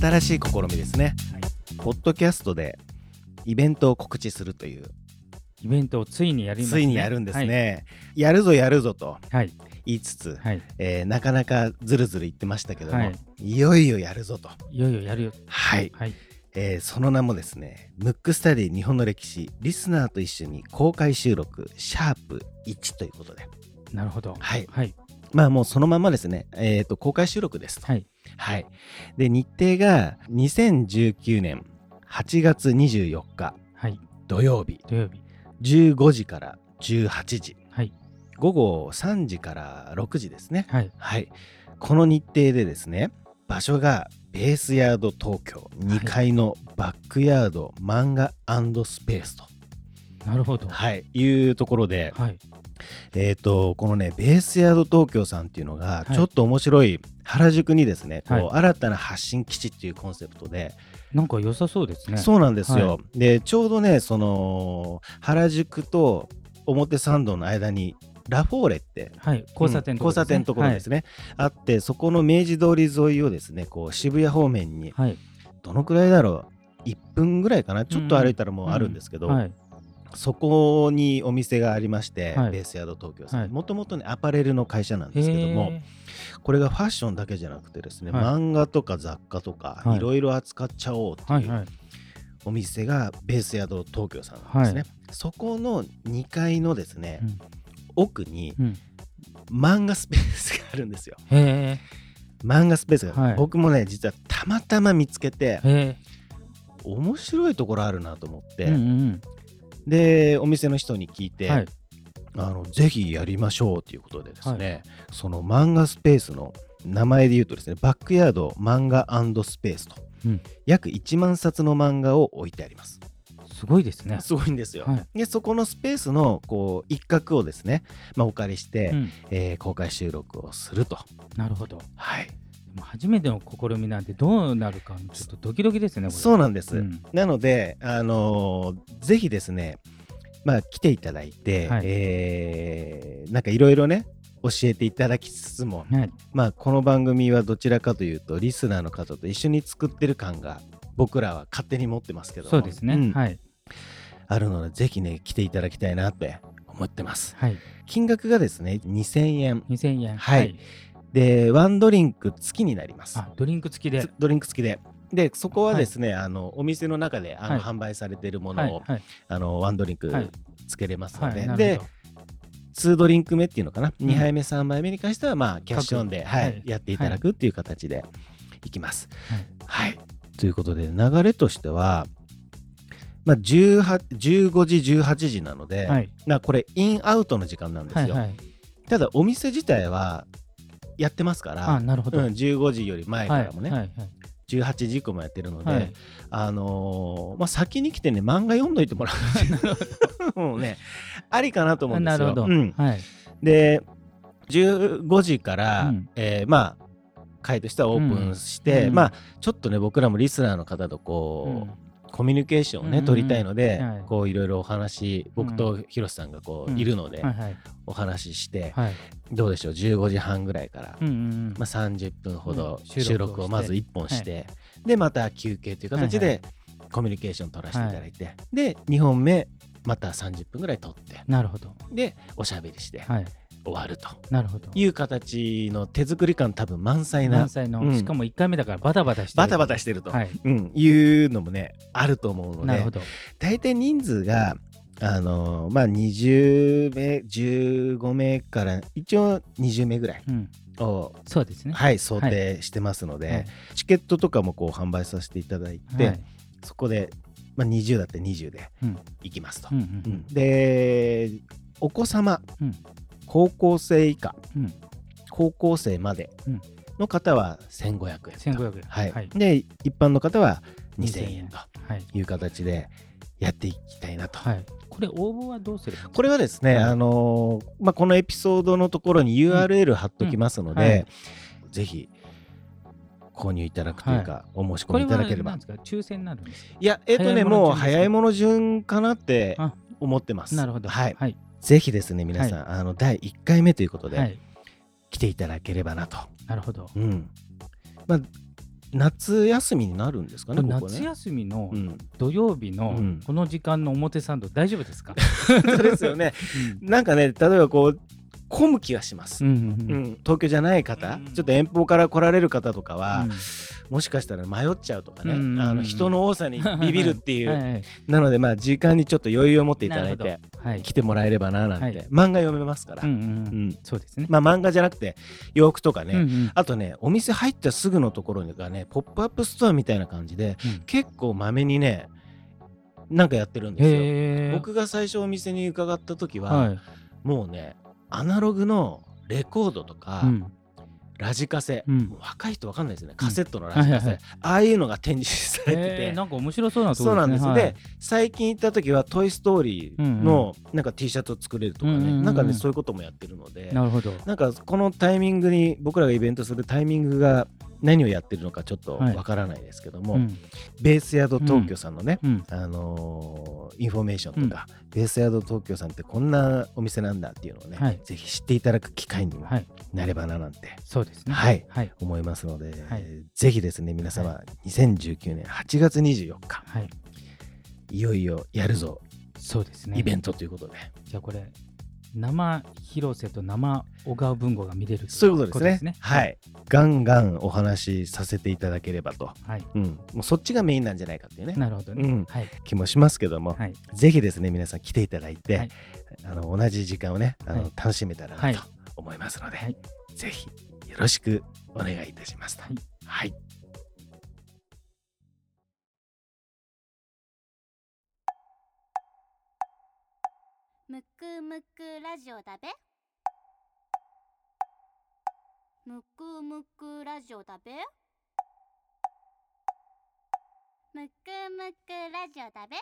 新しい試みですね、ポッドキャストでイベントを告知するという。イベントをついにやりますね。ついにやるんですね、やるぞやるぞとはい。言いつつ、はい。えーなかなかずるずる言ってましたけども、はい。い、よいよやるぞと。いよいよやるよ。はい、はい。えーその名もですねムックスタディ日本の歴史リスナーと一緒に公開収録シャープ1ということで。なるほど。はい。はいまあもうそのままですね、えー、と公開収録ですと。はい。はい。で、日程が2019年8月24日はい。土曜日。土曜日。15時から18時、はい。午後3時から6時ですね。はい。はい。この日程でですね、場所がベースヤード東京。2階のバックヤード漫画スペースと、なるほど。はい、いうところで、はいえっ、と、このね、ベースヤード東京さんっていうのが、はい。ちょっと面白い原宿にですね、こうはい新たな発信基地っていうコンセプトで、なんか良さそうですね。そうなんですよ、はでちょうどねその原宿と表参道の間にラフォーレってはい交差点うん交差点のところですね、あってそこの明治通り沿いをですねこう渋谷方面にどのくらいだろう？1分ぐらいかな？ちょっと歩いたらもうあるんですけど、はいそこにお店がありまして、はい。ベースヤード東京さはい。んもともとねアパレルの会社なんですけどもへこれがファッションだけじゃなくてですね、はい。漫画とか雑貨とか、はい。いろいろ扱っちゃおうっていう、お店がベースヤード東京さんなんですね、はい。そこの2階のですね、うん。奥にうん。漫画スペースがあるんですよ。へ漫画スペースが、はい。僕もね実はたまたま見つけて面白いところあるなと思って、えうんうんでお店の人に聞いて、うんはい。あのぜひやりましょうということでですね、その漫画スペースの名前で言うとですねバックヤード漫画スペースと、うん。約1万冊の漫画を置いてあります。すごいですね。すごいんですよ。はい。でそこのスペースのこう一角をですね、まあ、お借りして、うん。えー公開収録をすると。なるほど。はい、でも初めての試みなんてどうなるかちょっとドキドキですねそうなんです。うん。なので、あのーぜひですね、まあ、来ていただいて、はい。えーなんかいろいろね教えていただきつつも、はい。まあ、この番組はどちらかというとリスナーの方と一緒に作ってる感が僕らは勝手に持ってますけどもそうですね、ん。はい。あるのでぜひね来ていただきたいなって思ってます。はい。金額がですね2000円。2000円。はいでワンドリンク付きになります。あドリンク付きで。つドリンク付きで。でそこはですね、あのお店の中であの、はい。販売されているものを、はいはい。あのワンドリンクはい。つけれますので、でほど。2ドリンク目っていうのかな、ん。2杯目3杯目に関してはまあキャッシュオンで、はい。はいやっていただくっていう形でいきます。はい。はい、ということで流れとしては、まあ、18 15時18時なので、はい。なこれインアウトの時間なんですよ。はいはい。ただお店自体はやってますからあなるほど、うん、15時より前からもね、はいはい18時以降もやってるので、はい。あのーまあ、先に来てね漫画読んどいてもらう。もうねありかなと思うんですよ。うん。はい。で15時から、うん。えーまあ会としてはオープンして、うんまあちょっとね僕らもリスナーの方とこう、コミュニケーションをね、うん取りたいので、はい。こういろいろお話僕とヒロシさんがこう、うんいるので、はいはい。お話しして、はい。どうでしょう？15時半ぐらいから、うんうんうん。まあ、30分ほどうん収録をまず1本して、でまた休憩という形でコミュニケーション取らせていただいて、で2本目また30分ぐらい取ってなるほど。でおしゃべりしてはい終わると。なるほど。いう形の手作り感多分満載な。満載の、うん。しかも1回目だからバタバタしてる。バタバタしてると、はい。うん、いうのもねあると思うので。なるほど。大体人数があのーまあ20名15名から一応20名ぐらいうん。をそうですね。はい想定してますので、はい。チケットとかもこう販売させていただいて、はい。そこで、まあ、20だって20でうん。行きますと。うんううん。ん。でお子様、うん高校生以下。うん。高校生までうん。の方は1500円と、1500円。はい。はい。で一般の方は2000円とはい。いう形でやっていきたいなと。はい。これ応募はどうすればいいんですか？これはですね、はい。あのーまあ、このエピソードのところに URL 貼っときますので、ぜひ購入いただくというか、お申し込みいただければ。何ですか？抽選になるんですか？いや、えっ、とね、もう早いもの順かなってあ。思ってます。なるほど。はい。はいぜひですね、皆さん、あの第1回目ということで、はい。来ていただければなと。なるほど。うん。まあ夏休みになるんですかねここね。夏休みのうん、土曜日のうん。この時間の表参道大丈夫ですか、そうですよね。なんかね例えばこう混む気がします、うんうんううん。ん東京じゃない方、うん。ちょっと遠方から来られる方とかは、うんもしかしたら迷っちゃうとかね、うんあの人の多さにビビるっていう、はいはいなのでまあ時間にちょっと余裕を持っていただいなて来てもらえればななんて、はい。漫画読めますから、うんうんううん。んそうですね。まあ漫画じゃなくて洋服とかね、うんうん。あとねお店入ったすぐのところがねポップアップストアみたいな感じでうん。結構まめにねなんかやってるんですよ。僕が最初お店に伺った時は、はい。もうねアナログのレコードとか、うんラジカセ、うん。若い人わかんないですよね。カセットのラジカセ、はいはい。はいああいうのが展示されてて、へーなんか面白そうなとこそうなんですよ、はい。で最近行った時は「トイ・ストーリー」のなんか T シャツを作れるとかね、うんうんうん。なんかねそういうこともやってるので。なるほど。なんかこのタイミングに僕らがイベントするタイミングが何をやってるのかちょっとわからないですけども、うん。ベースヤード東京さんのね、うん。あのーインフォメーションとか、ベースヤード東京さんってこんなお店なんだっていうのをね、はい。ぜひ知っていただく機会にもはい。なればななんてそうですね。はい。はい。思いますので、はい。ぜひですね皆様、は2019年8月24日はい。いよいよやるぞ、そうですね。イベントということで。じゃあこれ生広瀬と生小川文吾が見れるそういうことですね。はい、ガンガンお話しさせていただければと、はい。うん、もうそっちがメインなんじゃないかっていうね。なるほどね。うん。はい。気もしますけども、はい。ぜひですね皆さん来ていただいて、はい。あの同じ時間をねあの、はい。楽しめたらはない。と思いますので、はい。ぜひよろしくお願いいたしますと。はい。はいくむくラジオだべ。むくむくラジオだべ。むくむくラジオだべ。